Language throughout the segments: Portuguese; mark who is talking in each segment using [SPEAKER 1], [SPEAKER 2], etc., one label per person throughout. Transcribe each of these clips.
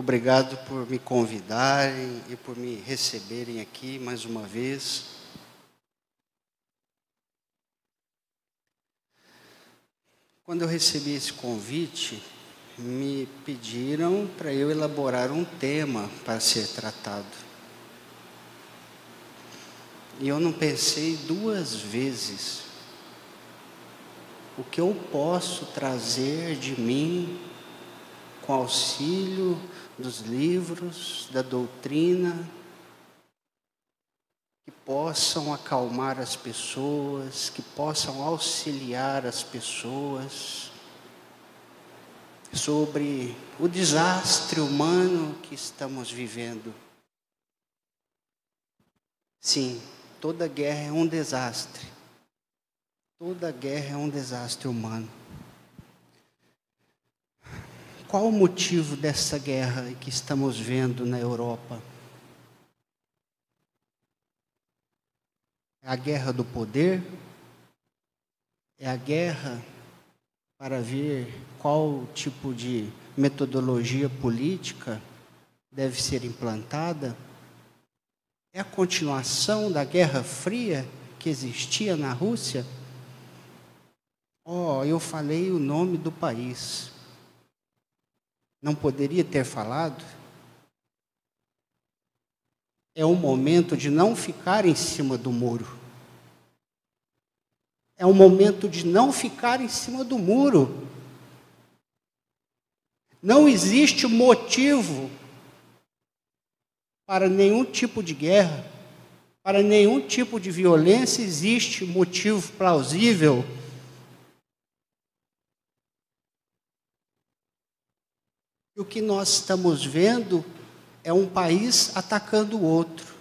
[SPEAKER 1] Obrigado por me convidarem e por me receberem aqui mais uma vez. Quando eu recebi esse convite, me pediram para eu elaborar um tema para ser tratado. E eu não pensei duas vezes o que eu posso trazer de mim com auxílio dos livros, da doutrina, que possam acalmar as pessoas, que possam auxiliar as pessoas sobre o desastre humano que estamos vivendo. Sim, toda guerra é um desastre. Toda guerra é um desastre humano. Qual o motivo dessa guerra que estamos vendo na Europa? É a guerra do poder? É a guerra para ver qual tipo de metodologia política deve ser implantada? É a continuação da Guerra Fria que existia na Rússia? Oh, eu falei o nome do país. Não poderia ter falado? É o momento de não ficar em cima do muro. É o momento de não ficar em cima do muro. Não existe motivo para nenhum tipo de guerra, para nenhum tipo de violência, existe motivo plausível O que nós estamos vendo é um país atacando o outro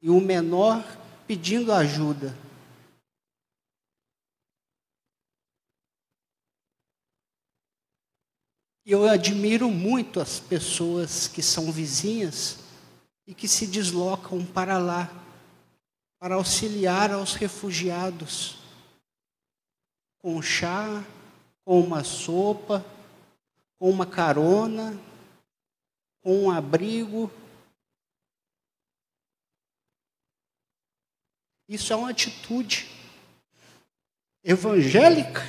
[SPEAKER 1] e o menor pedindo ajuda. Eu admiro muito as pessoas que são vizinhas e que se deslocam para lá para auxiliar aos refugiados com chá, com uma sopa, com uma carona, com um abrigo. Isso é uma atitude evangélica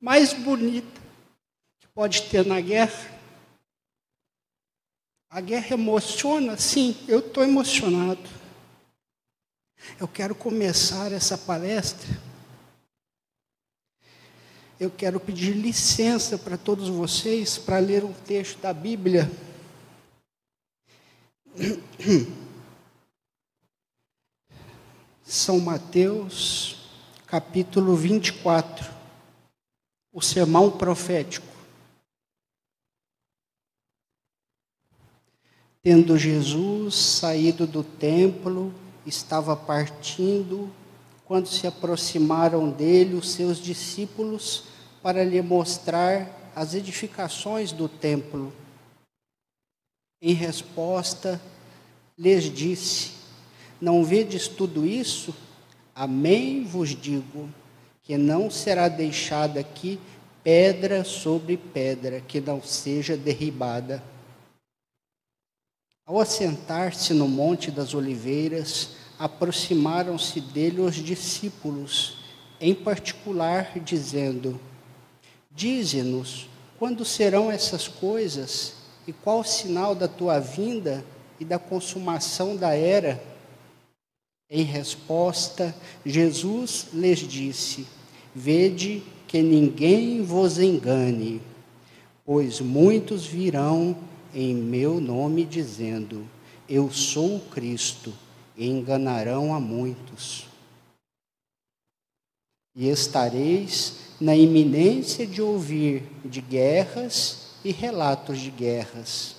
[SPEAKER 1] mais bonita que pode ter na guerra. A guerra emociona? Sim, eu estou emocionado. Eu quero começar essa palestra eu quero pedir licença para todos vocês para ler um texto da Bíblia. São Mateus, capítulo 24, o sermão profético. Tendo Jesus saído do templo, estava partindo, quando se aproximaram dele os seus discípulos, para lhe mostrar as edificações do templo. Em resposta, lhes disse: Não vedes tudo isso? Amém vos digo, que não será deixada aqui pedra sobre pedra que não seja derribada. Ao assentar-se no Monte das Oliveiras, aproximaram-se dele os discípulos, em particular, dizendo: Dize-nos quando serão essas coisas e qual o sinal da tua vinda e da consumação da era? Em resposta, Jesus lhes disse: Vede que ninguém vos engane, pois muitos virão em meu nome dizendo: Eu sou o Cristo, e enganarão a muitos. E estareis na iminência de ouvir de guerras e relatos de guerras.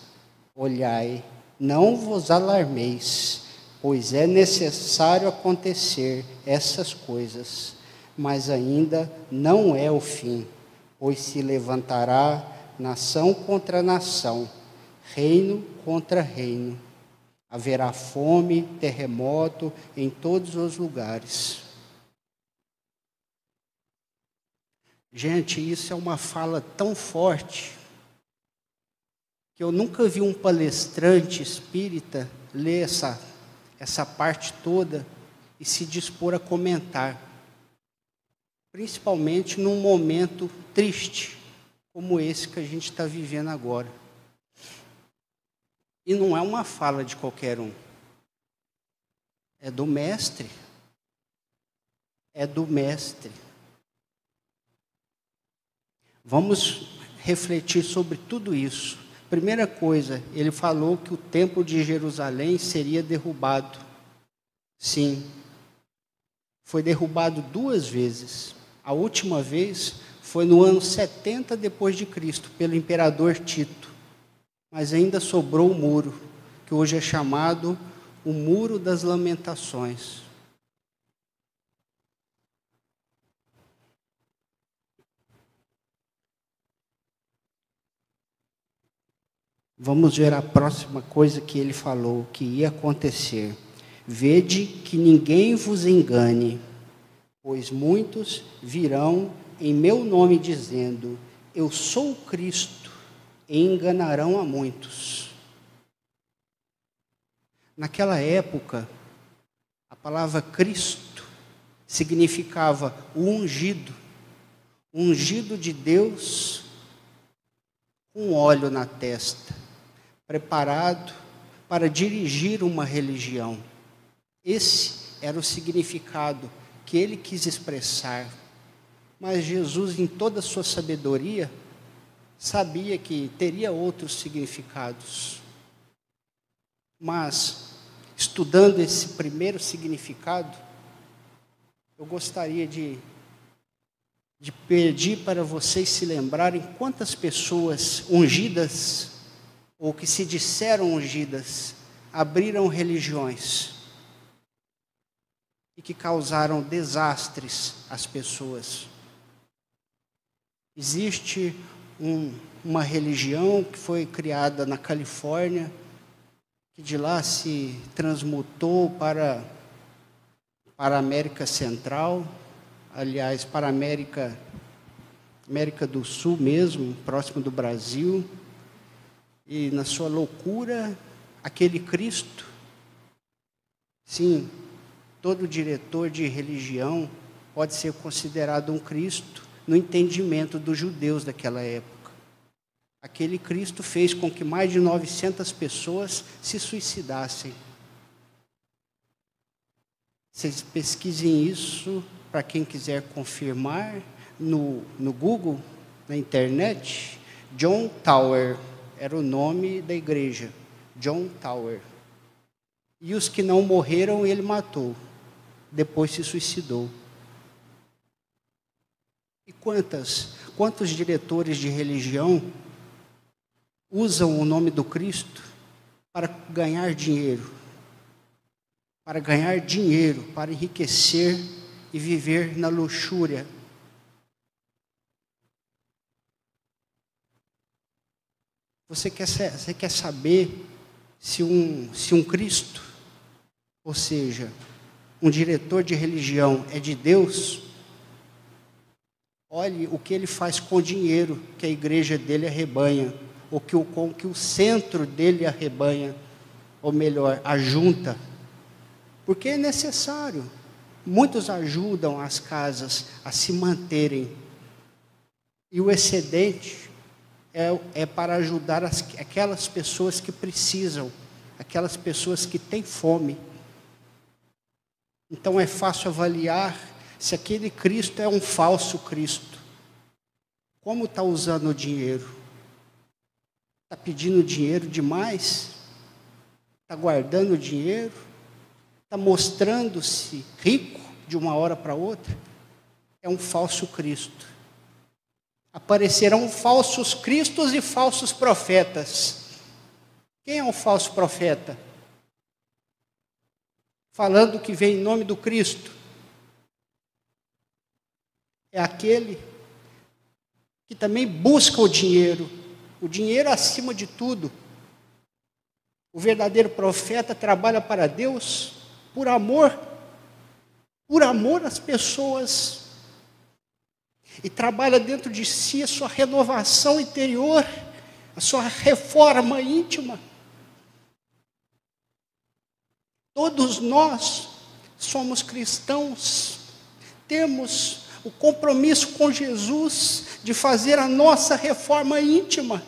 [SPEAKER 1] Olhai, não vos alarmeis, pois é necessário acontecer essas coisas, mas ainda não é o fim, pois se levantará nação contra nação, reino contra reino. Haverá fome, terremoto em todos os lugares. Gente, isso é uma fala tão forte que eu nunca vi um palestrante espírita ler essa, essa parte toda e se dispor a comentar, principalmente num momento triste como esse que a gente está vivendo agora. E não é uma fala de qualquer um, é do Mestre. É do Mestre. Vamos refletir sobre tudo isso. Primeira coisa, ele falou que o templo de Jerusalém seria derrubado. Sim, foi derrubado duas vezes. A última vez foi no ano 70 depois de Cristo, pelo imperador Tito. Mas ainda sobrou o muro, que hoje é chamado o Muro das Lamentações. Vamos ver a próxima coisa que ele falou que ia acontecer. Vede que ninguém vos engane, pois muitos virão em meu nome dizendo: Eu sou Cristo, e enganarão a muitos. Naquela época, a palavra Cristo significava o ungido, ungido de Deus com óleo na testa preparado para dirigir uma religião. Esse era o significado que ele quis expressar. Mas Jesus, em toda a sua sabedoria, sabia que teria outros significados. Mas, estudando esse primeiro significado, eu gostaria de, de pedir para vocês se lembrarem quantas pessoas ungidas ou que se disseram ungidas, abriram religiões e que causaram desastres às pessoas. Existe um, uma religião que foi criada na Califórnia, que de lá se transmutou para, para a América Central, aliás, para a América, América do Sul mesmo, próximo do Brasil e na sua loucura, aquele Cristo. Sim, todo diretor de religião pode ser considerado um Cristo no entendimento dos judeus daquela época. Aquele Cristo fez com que mais de 900 pessoas se suicidassem. Vocês pesquisem isso para quem quiser confirmar no, no Google, na internet. John Tower, era o nome da igreja, John Tower. E os que não morreram, ele matou. Depois se suicidou. E quantas, quantos diretores de religião usam o nome do Cristo para ganhar dinheiro? Para ganhar dinheiro, para enriquecer e viver na luxúria Você quer, você quer saber se um, se um Cristo, ou seja, um diretor de religião é de Deus? Olhe o que ele faz com o dinheiro que a igreja dele arrebanha, ou que o, com que o centro dele arrebanha, ou melhor, ajunta. Porque é necessário. Muitos ajudam as casas a se manterem. E o excedente é, é para ajudar as, aquelas pessoas que precisam, aquelas pessoas que têm fome. Então é fácil avaliar se aquele Cristo é um falso Cristo. Como está usando o dinheiro? Está pedindo dinheiro demais? Está guardando dinheiro? Está mostrando-se rico de uma hora para outra? É um falso Cristo. Aparecerão falsos cristos e falsos profetas. Quem é um falso profeta? Falando que vem em nome do Cristo. É aquele que também busca o dinheiro, o dinheiro acima de tudo. O verdadeiro profeta trabalha para Deus por amor, por amor às pessoas e trabalha dentro de si a sua renovação interior a sua reforma íntima. Todos nós somos cristãos, temos o compromisso com Jesus de fazer a nossa reforma íntima,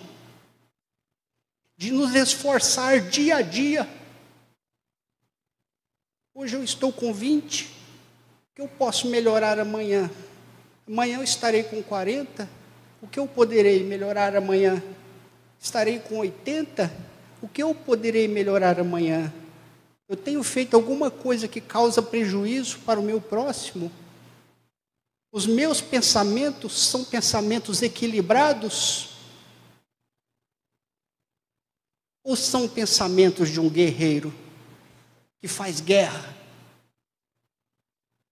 [SPEAKER 1] de nos esforçar dia a dia. Hoje eu estou com 20, o que eu posso melhorar amanhã? Amanhã eu estarei com 40, o que eu poderei melhorar amanhã? Estarei com 80, o que eu poderei melhorar amanhã? Eu tenho feito alguma coisa que causa prejuízo para o meu próximo? Os meus pensamentos são pensamentos equilibrados? Ou são pensamentos de um guerreiro que faz guerra?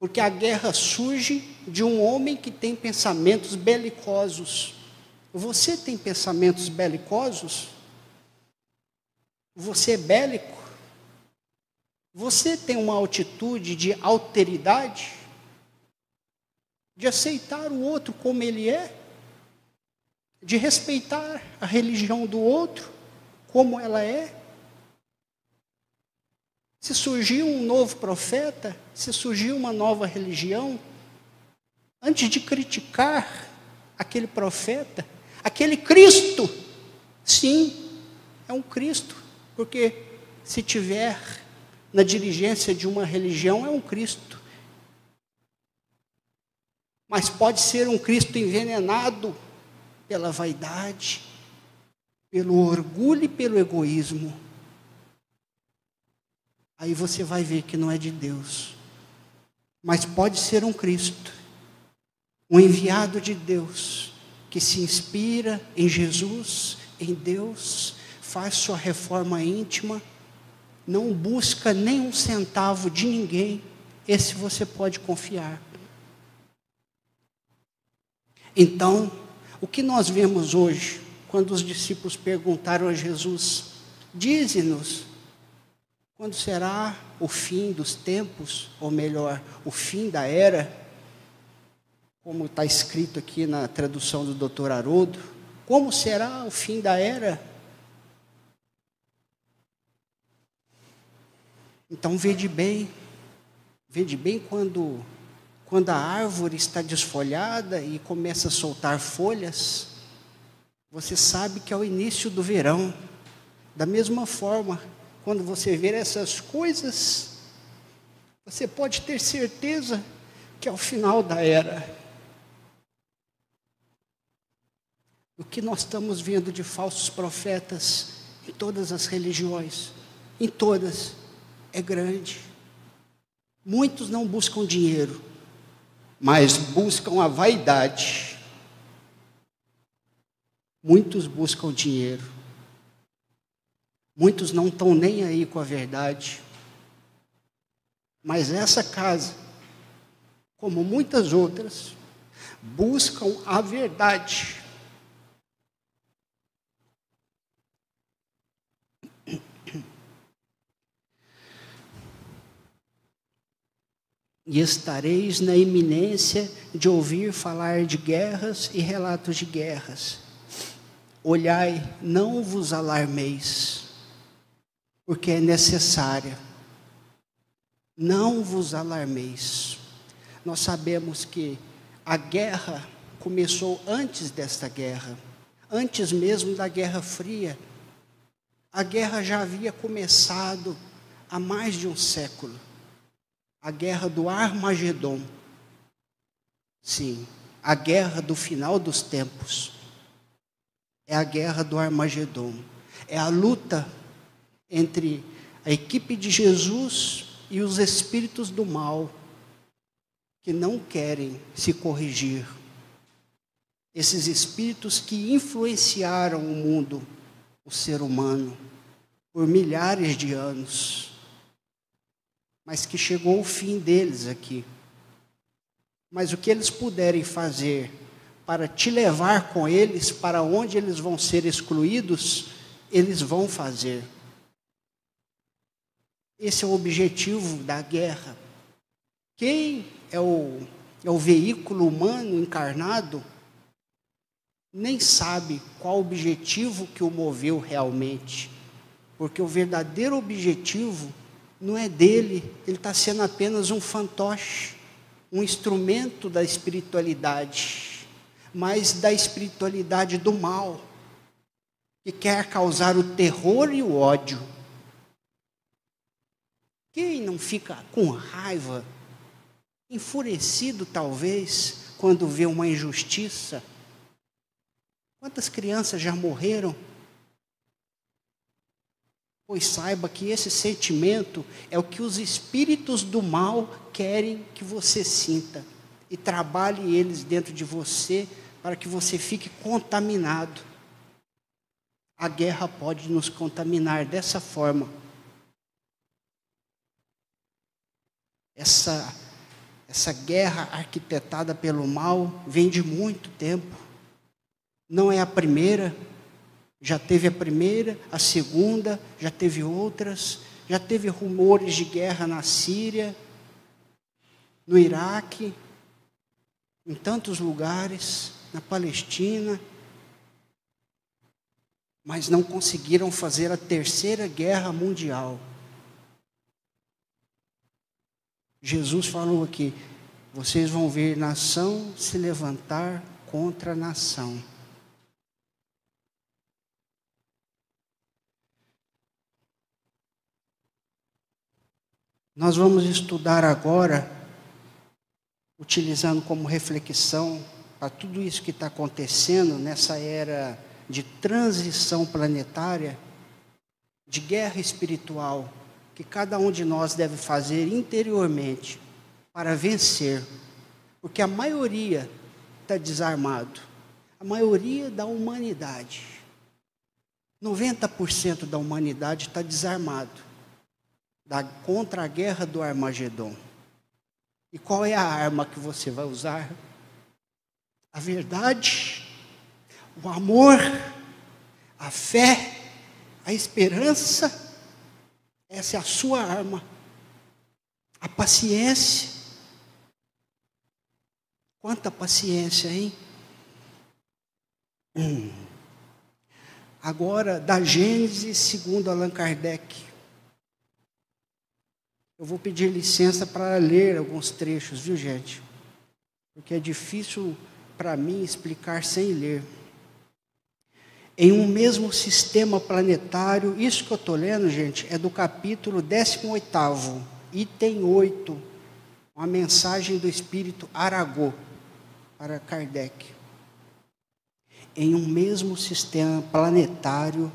[SPEAKER 1] Porque a guerra surge de um homem que tem pensamentos belicosos. Você tem pensamentos belicosos? Você é bélico? Você tem uma atitude de alteridade? De aceitar o outro como ele é? De respeitar a religião do outro como ela é? Se surgiu um novo profeta, se surgiu uma nova religião, antes de criticar aquele profeta, aquele Cristo, sim, é um Cristo, porque se tiver na dirigência de uma religião é um Cristo. Mas pode ser um Cristo envenenado pela vaidade, pelo orgulho e pelo egoísmo. Aí você vai ver que não é de Deus. Mas pode ser um Cristo, um enviado de Deus, que se inspira em Jesus, em Deus, faz sua reforma íntima não busca nem um centavo de ninguém, esse você pode confiar. Então, o que nós vemos hoje, quando os discípulos perguntaram a Jesus, dize-nos, quando será o fim dos tempos, ou melhor, o fim da era, como está escrito aqui na tradução do Dr. Haroldo, como será o fim da era? Então vede bem, vede bem quando, quando a árvore está desfolhada e começa a soltar folhas, você sabe que é o início do verão. Da mesma forma, quando você ver essas coisas, você pode ter certeza que é o final da era. O que nós estamos vendo de falsos profetas em todas as religiões, em todas, é grande. Muitos não buscam dinheiro, mas buscam a vaidade. Muitos buscam dinheiro. Muitos não estão nem aí com a verdade. Mas essa casa, como muitas outras, buscam a verdade. e estareis na iminência de ouvir falar de guerras e relatos de guerras. Olhai, não vos alarmeis, porque é necessária. Não vos alarmeis. Nós sabemos que a guerra começou antes desta guerra, antes mesmo da Guerra Fria. A guerra já havia começado há mais de um século a guerra do Armagedon. Sim, a guerra do final dos tempos. É a guerra do Armagedon. É a luta entre a equipe de Jesus e os espíritos do mal que não querem se corrigir. Esses espíritos que influenciaram o mundo, o ser humano, por milhares de anos mas que chegou o fim deles aqui. Mas o que eles puderem fazer para te levar com eles para onde eles vão ser excluídos, eles vão fazer. Esse é o objetivo da guerra. Quem é o, é o veículo humano encarnado nem sabe qual objetivo que o moveu realmente, porque o verdadeiro objetivo não é dele, ele está sendo apenas um fantoche, um instrumento da espiritualidade, mas da espiritualidade do mal, que quer causar o terror e o ódio. Quem não fica com raiva, enfurecido talvez, quando vê uma injustiça? Quantas crianças já morreram? Pois saiba que esse sentimento é o que os espíritos do mal querem que você sinta e trabalhe eles dentro de você para que você fique contaminado. A guerra pode nos contaminar dessa forma. Essa essa guerra arquitetada pelo mal vem de muito tempo não é a primeira, já teve a primeira, a segunda, já teve outras, já teve rumores de guerra na Síria, no Iraque, em tantos lugares, na Palestina, mas não conseguiram fazer a terceira guerra mundial. Jesus falou aqui: vocês vão ver nação se levantar contra nação. Nós vamos estudar agora, utilizando como reflexão para tudo isso que está acontecendo nessa era de transição planetária, de guerra espiritual, que cada um de nós deve fazer interiormente para vencer, porque a maioria está desarmado, a maioria da humanidade, 90% da humanidade está desarmado da, contra a guerra do Armagedon. E qual é a arma que você vai usar? A verdade, o amor, a fé, a esperança. Essa é a sua arma. A paciência. Quanta paciência, hein? Hum. Agora, da Gênesis segundo Allan Kardec. Eu vou pedir licença para ler alguns trechos, viu, gente? Porque é difícil para mim explicar sem ler. Em um mesmo sistema planetário, isso que eu estou lendo, gente, é do capítulo 18, item 8, uma mensagem do Espírito Aragô para Kardec. Em um mesmo sistema planetário,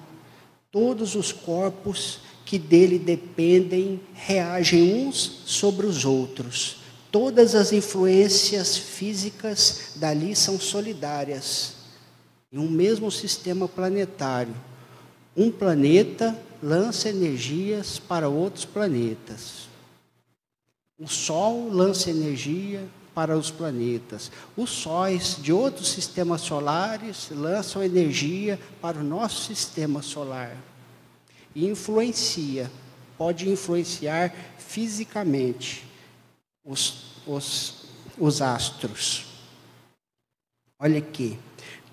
[SPEAKER 1] todos os corpos que dele dependem reagem uns sobre os outros. Todas as influências físicas dali são solidárias. Em um mesmo sistema planetário, um planeta lança energias para outros planetas. O Sol lança energia para os planetas. Os sóis de outros sistemas solares lançam energia para o nosso sistema solar e influencia, pode influenciar fisicamente os, os, os astros. Olha aqui.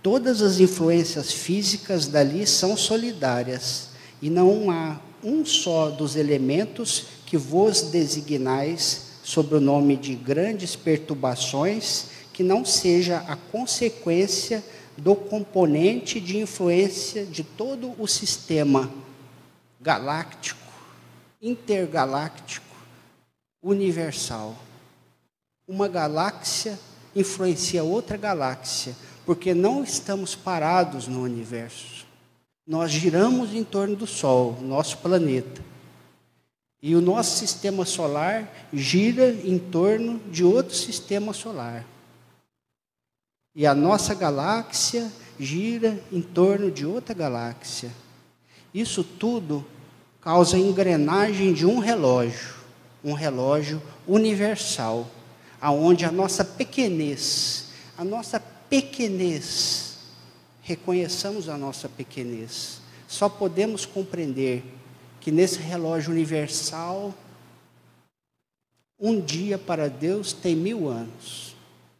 [SPEAKER 1] Todas as influências físicas dali são solidárias, e não há um só dos elementos que vos designais sob o nome de grandes perturbações que não seja a consequência do componente de influência de todo o sistema galáctico, intergaláctico, universal. Uma galáxia influencia outra galáxia, porque não estamos parados no universo. Nós giramos em torno do Sol, nosso planeta. E o nosso sistema solar gira em torno de outro sistema solar. E a nossa galáxia gira em torno de outra galáxia. Isso tudo causa a engrenagem de um relógio, um relógio universal, aonde a nossa pequenez, a nossa pequenez, reconheçamos a nossa pequenez. Só podemos compreender que nesse relógio universal, um dia para Deus tem mil anos,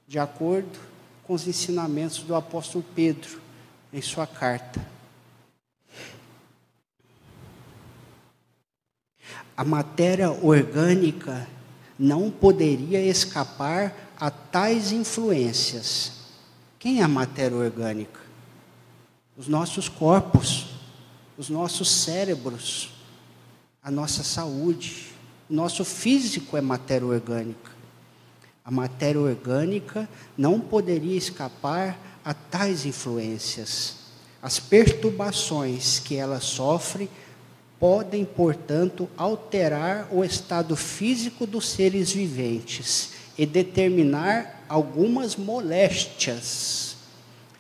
[SPEAKER 1] de acordo com os ensinamentos do apóstolo Pedro em sua carta. A matéria orgânica não poderia escapar a tais influências. Quem é a matéria orgânica? Os nossos corpos, os nossos cérebros, a nossa saúde. O nosso físico é matéria orgânica. A matéria orgânica não poderia escapar a tais influências. As perturbações que ela sofre podem, portanto, alterar o estado físico dos seres viventes e determinar algumas moléstias.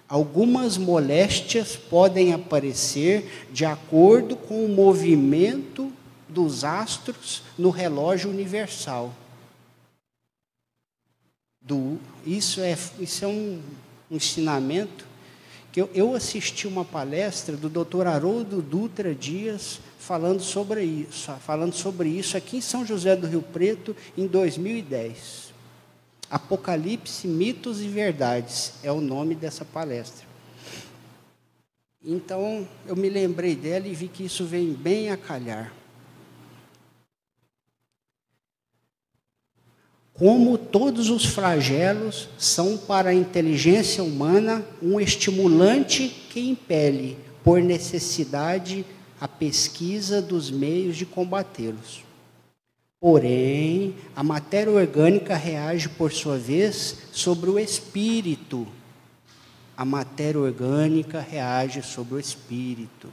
[SPEAKER 1] Algumas moléstias podem aparecer de acordo com o movimento dos astros no relógio universal. Do, isso é, isso é um, um ensinamento que eu, eu, assisti uma palestra do Dr. Haroldo Dutra Dias falando sobre isso, falando sobre isso aqui em São José do Rio Preto em 2010. Apocalipse, mitos e verdades é o nome dessa palestra. Então, eu me lembrei dela e vi que isso vem bem a calhar. como todos os flagelos são para a inteligência humana um estimulante que impele, por necessidade, a pesquisa dos meios de combatê-los. Porém, a matéria orgânica reage, por sua vez, sobre o espírito. A matéria orgânica reage sobre o espírito.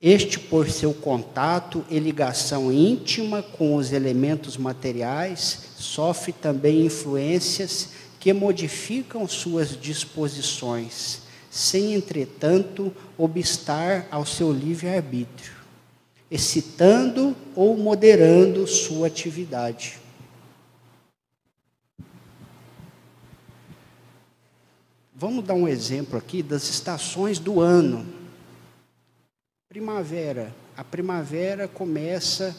[SPEAKER 1] Este, por seu contato e ligação íntima com os elementos materiais, sofre também influências que modificam suas disposições, sem, entretanto, obstar ao seu livre-arbítrio, excitando ou moderando sua atividade. Vamos dar um exemplo aqui das estações do ano. Primavera. A primavera começa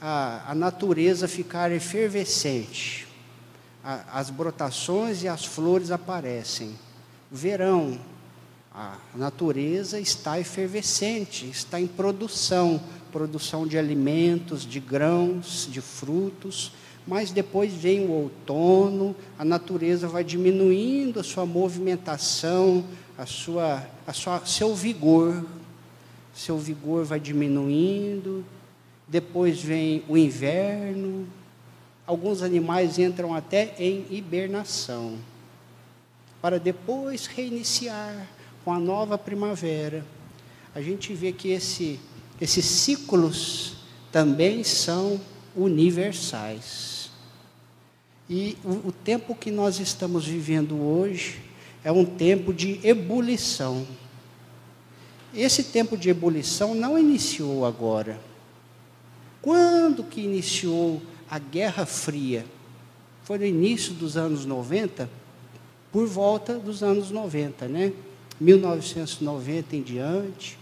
[SPEAKER 1] a, a natureza ficar efervescente. A, as brotações e as flores aparecem. Verão. A natureza está efervescente, está em produção produção de alimentos, de grãos, de frutos. Mas depois vem o outono, a natureza vai diminuindo a sua movimentação, a sua, a sua, seu vigor, seu vigor vai diminuindo, depois vem o inverno, alguns animais entram até em hibernação, para depois reiniciar com a nova primavera. A gente vê que esse, esses ciclos também são universais. E o, o tempo que nós estamos vivendo hoje é um tempo de ebulição. Esse tempo de ebulição não iniciou agora. Quando que iniciou a Guerra Fria? Foi no início dos anos 90, por volta dos anos 90, né? 1990 em diante.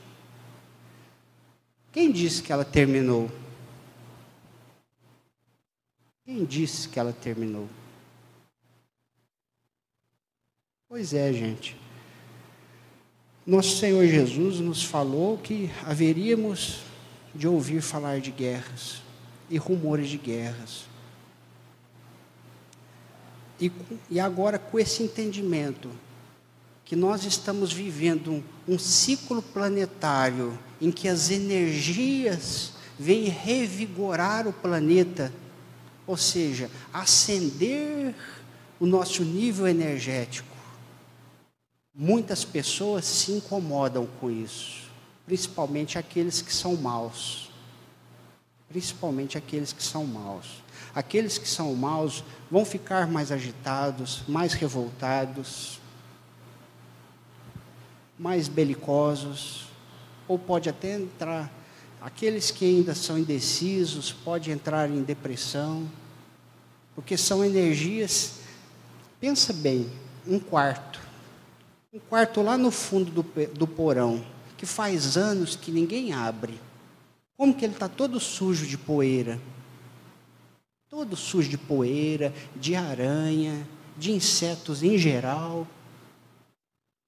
[SPEAKER 1] Quem disse que ela terminou? Quem disse que ela terminou? Pois é, gente. Nosso Senhor Jesus nos falou que haveríamos de ouvir falar de guerras e rumores de guerras. E, e agora, com esse entendimento, que nós estamos vivendo um, um ciclo planetário em que as energias vêm revigorar o planeta, ou seja, acender o nosso nível energético. Muitas pessoas se incomodam com isso, principalmente aqueles que são maus. Principalmente aqueles que são maus. Aqueles que são maus vão ficar mais agitados, mais revoltados, mais belicosos, ou pode até entrar. Aqueles que ainda são indecisos podem entrar em depressão, porque são energias. Pensa bem, um quarto um quarto lá no fundo do, do porão, que faz anos que ninguém abre. Como que ele está todo sujo de poeira? Todo sujo de poeira, de aranha, de insetos em geral.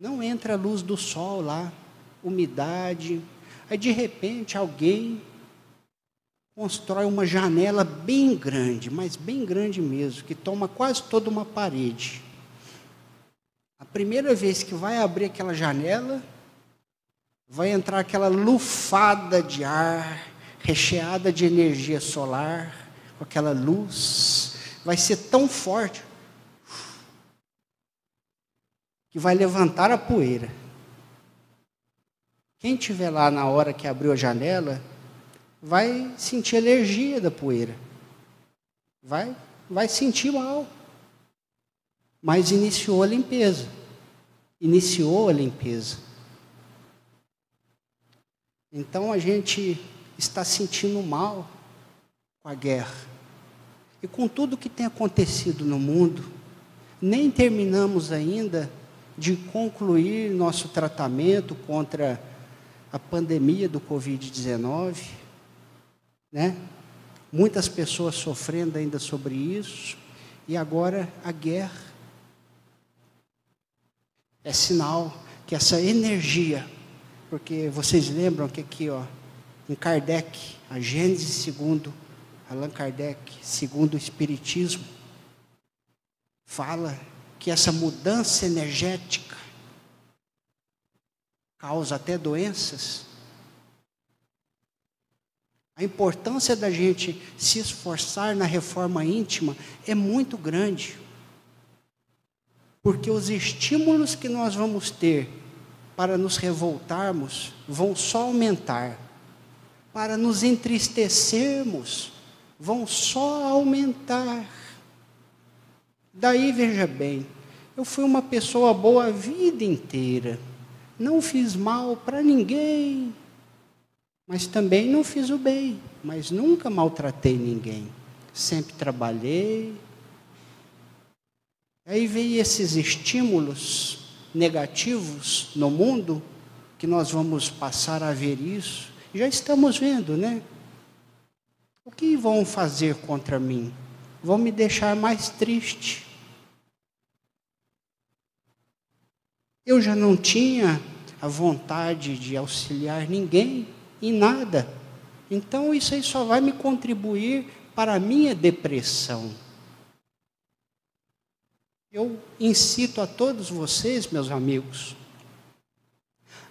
[SPEAKER 1] Não entra a luz do sol lá, umidade. Aí de repente alguém constrói uma janela bem grande, mas bem grande mesmo, que toma quase toda uma parede. A primeira vez que vai abrir aquela janela, vai entrar aquela lufada de ar, recheada de energia solar, com aquela luz, vai ser tão forte que vai levantar a poeira. Quem estiver lá na hora que abriu a janela, vai sentir alergia da poeira. Vai, vai sentir mal. Mas iniciou a limpeza. Iniciou a limpeza. Então a gente está sentindo mal com a guerra. E com tudo que tem acontecido no mundo, nem terminamos ainda de concluir nosso tratamento contra a pandemia do Covid-19 né? Muitas pessoas sofrendo ainda sobre isso, e agora a guerra. É sinal que essa energia, porque vocês lembram que aqui, ó, em Kardec, a Gênese segundo Allan Kardec, segundo o Espiritismo, fala que essa mudança energética causa até doenças a importância da gente se esforçar na reforma íntima é muito grande. Porque os estímulos que nós vamos ter para nos revoltarmos vão só aumentar. Para nos entristecermos vão só aumentar. Daí veja bem, eu fui uma pessoa boa a vida inteira. Não fiz mal para ninguém, mas também não fiz o bem, mas nunca maltratei ninguém. Sempre trabalhei. Aí veio esses estímulos negativos no mundo, que nós vamos passar a ver isso. Já estamos vendo, né? O que vão fazer contra mim? Vão me deixar mais triste. Eu já não tinha a vontade de auxiliar ninguém em nada. Então isso aí só vai me contribuir para a minha depressão. Eu incito a todos vocês, meus amigos,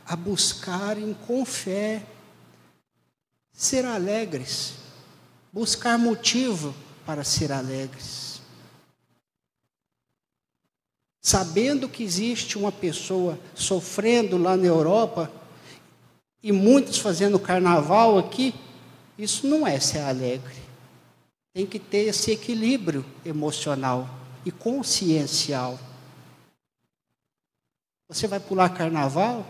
[SPEAKER 1] a buscarem com fé ser alegres, buscar motivo para ser alegres. Sabendo que existe uma pessoa sofrendo lá na Europa e muitos fazendo carnaval aqui, isso não é ser alegre. Tem que ter esse equilíbrio emocional e consciencial. Você vai pular carnaval?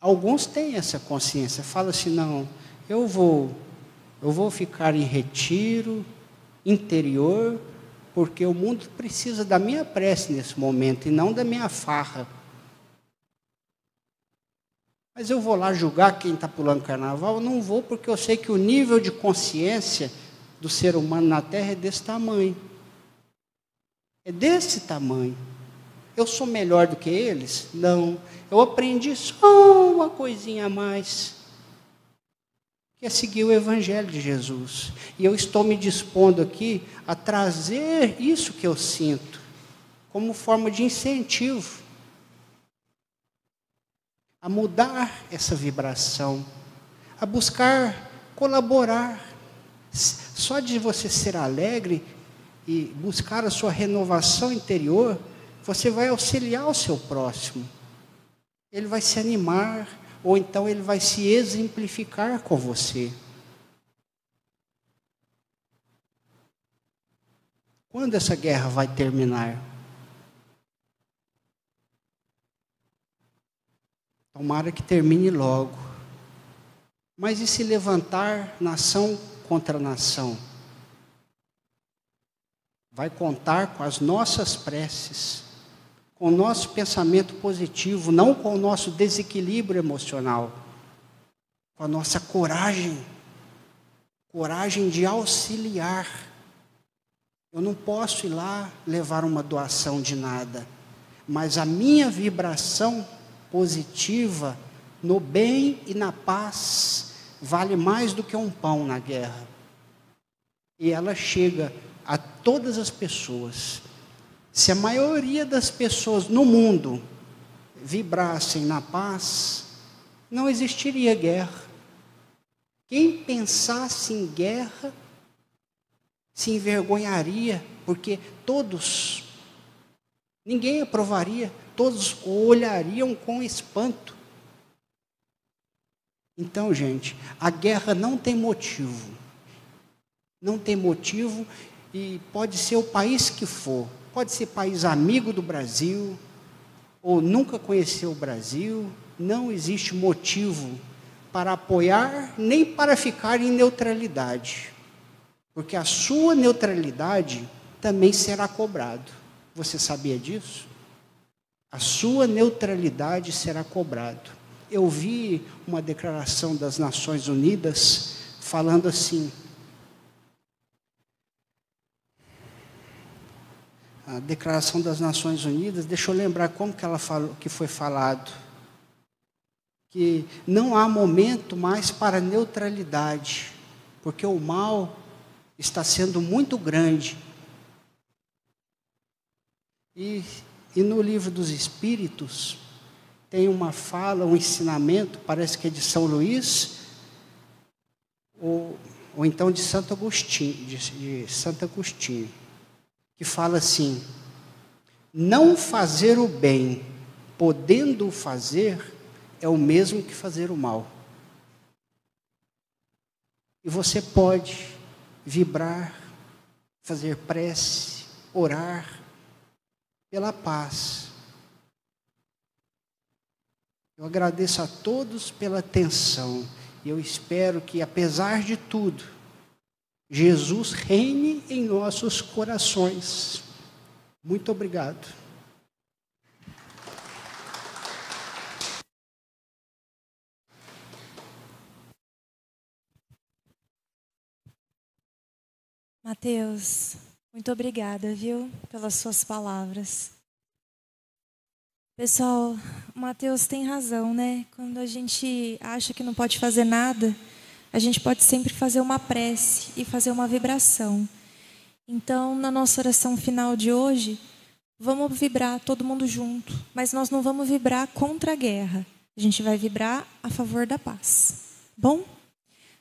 [SPEAKER 1] Alguns têm essa consciência, fala assim: "Não, eu vou eu vou ficar em retiro interior, porque o mundo precisa da minha prece nesse momento e não da minha farra. Mas eu vou lá julgar quem está pulando carnaval? Não vou, porque eu sei que o nível de consciência do ser humano na Terra é desse tamanho. É desse tamanho. Eu sou melhor do que eles? Não. Eu aprendi só uma coisinha a mais. É seguir o Evangelho de Jesus. E eu estou me dispondo aqui a trazer isso que eu sinto, como forma de incentivo a mudar essa vibração, a buscar colaborar. Só de você ser alegre e buscar a sua renovação interior, você vai auxiliar o seu próximo. Ele vai se animar, ou então ele vai se exemplificar com você. Quando essa guerra vai terminar? Tomara que termine logo. Mas e se levantar nação contra nação? Vai contar com as nossas preces, com o nosso pensamento positivo, não com o nosso desequilíbrio emocional, com a nossa coragem, coragem de auxiliar. Eu não posso ir lá levar uma doação de nada, mas a minha vibração positiva no bem e na paz vale mais do que um pão na guerra. E ela chega a todas as pessoas. Se a maioria das pessoas no mundo vibrassem na paz, não existiria guerra. Quem pensasse em guerra se envergonharia, porque todos, ninguém aprovaria, todos olhariam com espanto. Então, gente, a guerra não tem motivo. Não tem motivo e pode ser o país que for. Pode ser país amigo do Brasil ou nunca conheceu o Brasil. Não existe motivo para apoiar nem para ficar em neutralidade. Porque a sua neutralidade também será cobrado. Você sabia disso? A sua neutralidade será cobrado. Eu vi uma declaração das Nações Unidas falando assim: a Declaração das Nações Unidas, deixa eu lembrar como que ela falou, que foi falado, que não há momento mais para neutralidade, porque o mal está sendo muito grande. E, e no livro dos Espíritos, tem uma fala, um ensinamento, parece que é de São Luís, ou, ou então de Santo Agostinho, de, de Santo Agostinho, que fala assim: não fazer o bem, podendo fazer, é o mesmo que fazer o mal. E você pode vibrar, fazer prece, orar pela paz. Eu agradeço a todos pela atenção e eu espero que, apesar de tudo, Jesus reine em nossos corações. Muito obrigado.
[SPEAKER 2] Mateus, muito obrigada, viu, pelas suas palavras. Pessoal, o Mateus tem razão, né? Quando a gente acha que não pode fazer nada, a gente pode sempre fazer uma prece e fazer uma vibração. Então, na nossa oração final de hoje, vamos vibrar todo mundo junto, mas nós não vamos vibrar contra a guerra. A gente vai vibrar a favor da paz. Bom?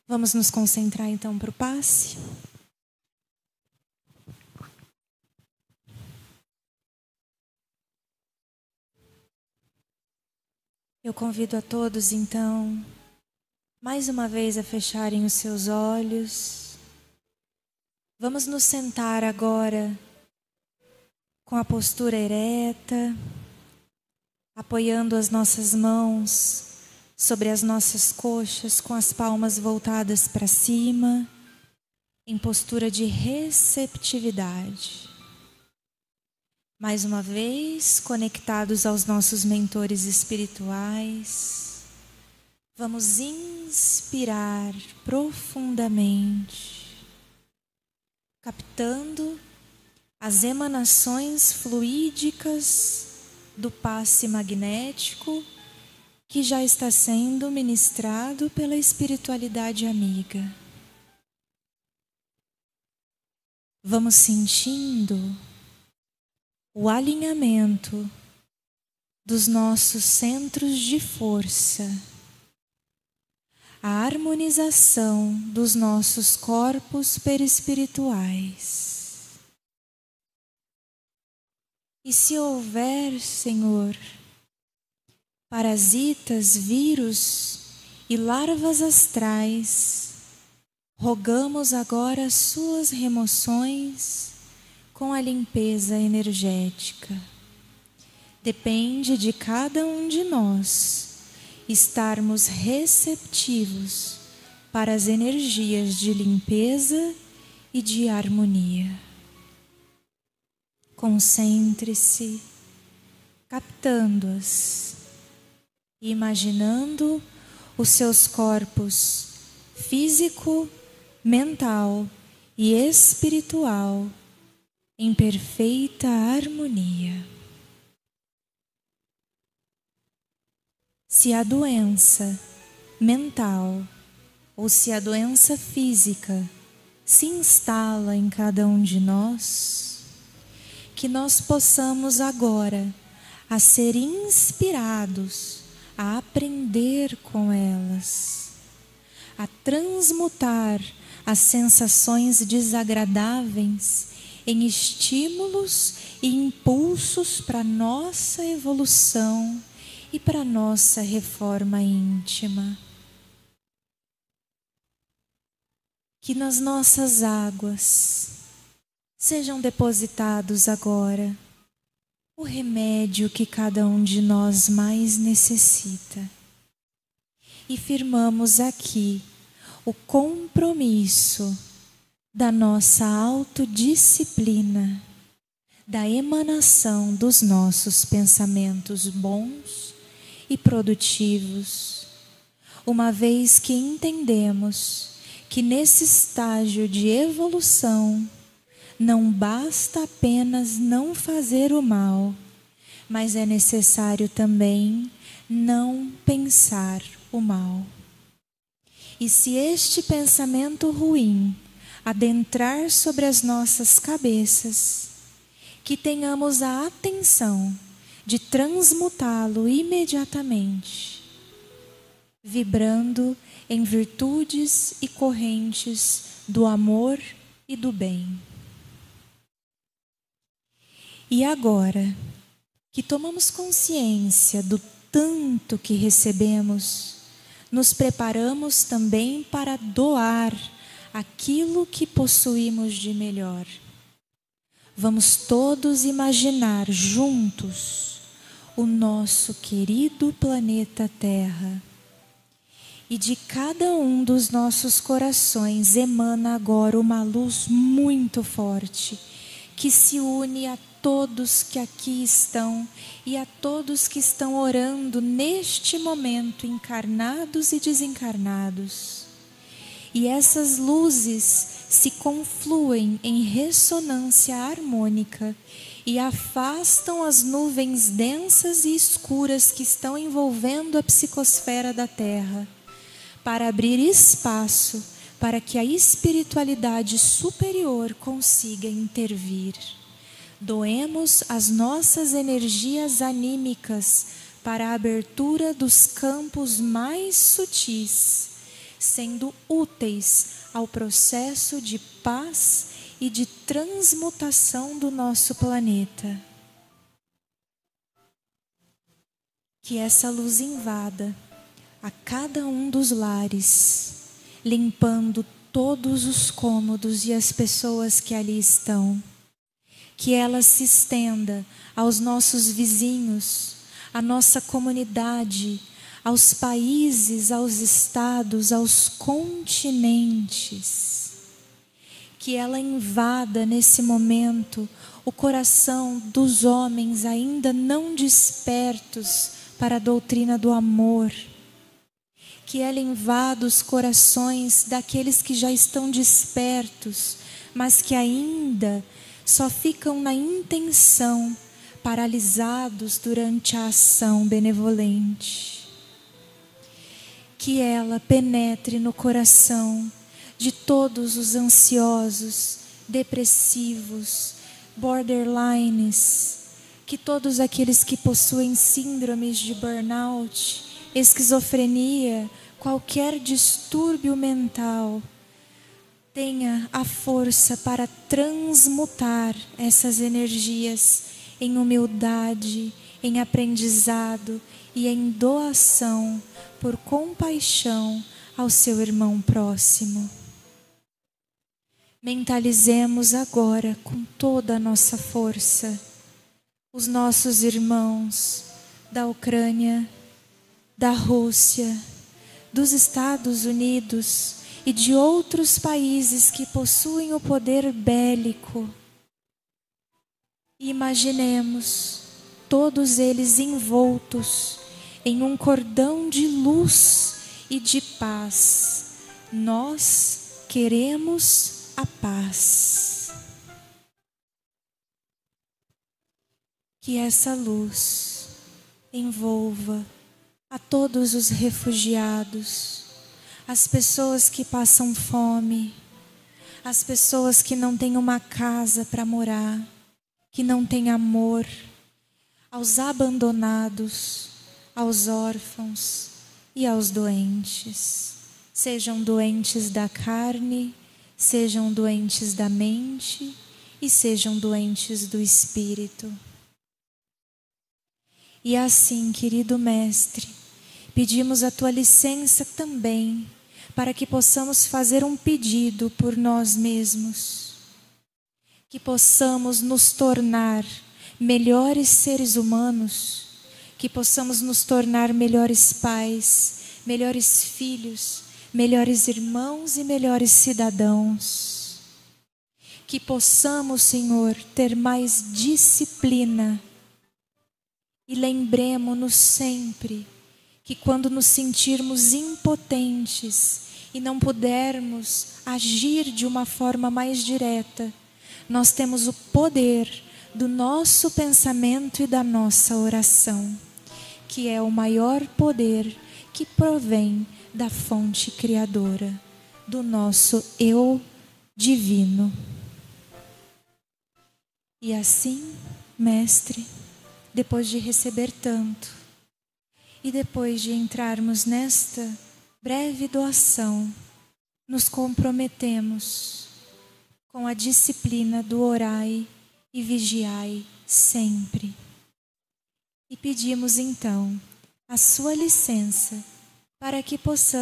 [SPEAKER 2] Vamos nos concentrar então para o passe. Eu convido a todos, então, mais uma vez a fecharem os seus olhos. Vamos nos sentar agora com a postura ereta, apoiando as nossas mãos sobre as nossas coxas, com as palmas voltadas para cima, em postura de receptividade. Mais uma vez, conectados aos nossos mentores espirituais, vamos inspirar profundamente, captando as emanações fluídicas do passe magnético que já está sendo ministrado pela espiritualidade amiga. Vamos sentindo o alinhamento dos nossos centros de força, a harmonização dos nossos corpos perispirituais. E se houver, Senhor, parasitas, vírus e larvas astrais, rogamos agora as suas remoções com a limpeza energética. Depende de cada um de nós estarmos receptivos para as energias de limpeza e de harmonia. Concentre-se, captando-as, imaginando os seus corpos físico, mental e espiritual em perfeita harmonia. Se a doença mental ou se a doença física se instala em cada um de nós, que nós possamos agora a ser inspirados a aprender com elas, a transmutar as sensações desagradáveis em estímulos e impulsos para nossa evolução e para nossa reforma íntima. Que nas nossas águas sejam depositados agora o remédio que cada um de nós mais necessita. E firmamos aqui o compromisso da nossa autodisciplina, da emanação dos nossos pensamentos bons e produtivos, uma vez que entendemos que nesse estágio de evolução, não basta apenas não fazer o mal, mas é necessário também não pensar o mal. E se este pensamento ruim adentrar sobre as nossas cabeças, que tenhamos a atenção de transmutá-lo imediatamente, vibrando em virtudes e correntes do amor e do bem. E agora que tomamos consciência do tanto que recebemos, nos preparamos também para doar aquilo que possuímos de melhor. Vamos todos imaginar juntos o nosso querido planeta Terra. E de cada um dos nossos corações emana agora uma luz muito forte que se une a todos que aqui estão e a todos que estão orando neste momento, encarnados e desencarnados. E essas luzes se confluem em ressonância harmônica e afastam as nuvens densas e escuras que estão envolvendo a psicosfera da Terra, para abrir espaço para que a espiritualidade superior consiga intervir. Doemos as nossas energias anímicas para a abertura dos campos mais sutis, sendo úteis ao processo de paz e de transmutação do nosso planeta. Que essa luz invada a cada um dos lares, limpando todos os cômodos e as pessoas que ali estão que ela se estenda aos nossos vizinhos, à nossa comunidade, aos países, aos estados, aos continentes. Que ela invada nesse momento o coração dos homens ainda não despertos para a doutrina do amor. Que ela invada os corações daqueles que já estão despertos, mas que ainda só ficam na intenção, paralisados durante a ação benevolente. Que ela penetre no coração de todos os ansiosos, depressivos, borderlines, que todos aqueles que possuem síndromes de burnout, esquizofrenia, qualquer distúrbio mental, tenha a força para transmutar essas energias em humildade, em aprendizado e em doação por compaixão ao seu irmão próximo. Mentalizemos agora com toda a nossa força os nossos irmãos da Ucrânia, da Rússia, dos Estados Unidos, e de outros países que possuem o poder bélico. Imaginemos todos eles envoltos em um cordão de luz e de paz. Nós queremos a paz. que essa luz envolva a todos os refugiados, as pessoas que passam fome, as pessoas que não têm uma casa para morar, que não têm amor, aos abandonados, aos órfãos e aos doentes. Sejam doentes da carne, sejam doentes da mente e sejam doentes do espírito. E assim, querido Mestre, pedimos a tua licença também para que possamos fazer um pedido por nós mesmos, que possamos nos tornar melhores seres humanos, que possamos nos tornar melhores pais, melhores filhos, melhores irmãos e melhores cidadãos. Que possamos, Senhor, ter mais disciplina e lembremos-nos sempre que quando nos sentirmos impotentes e não pudermos agir de uma forma mais direta, nós temos o poder do nosso pensamento e da nossa oração, que é o maior poder que provém da fonte criadora, do nosso eu divino. E assim, Mestre, depois de receber tanto e depois de entrarmos nesta breve doação, nos comprometemos com a disciplina do orai e vigiai sempre. E pedimos então a sua licença para que possamos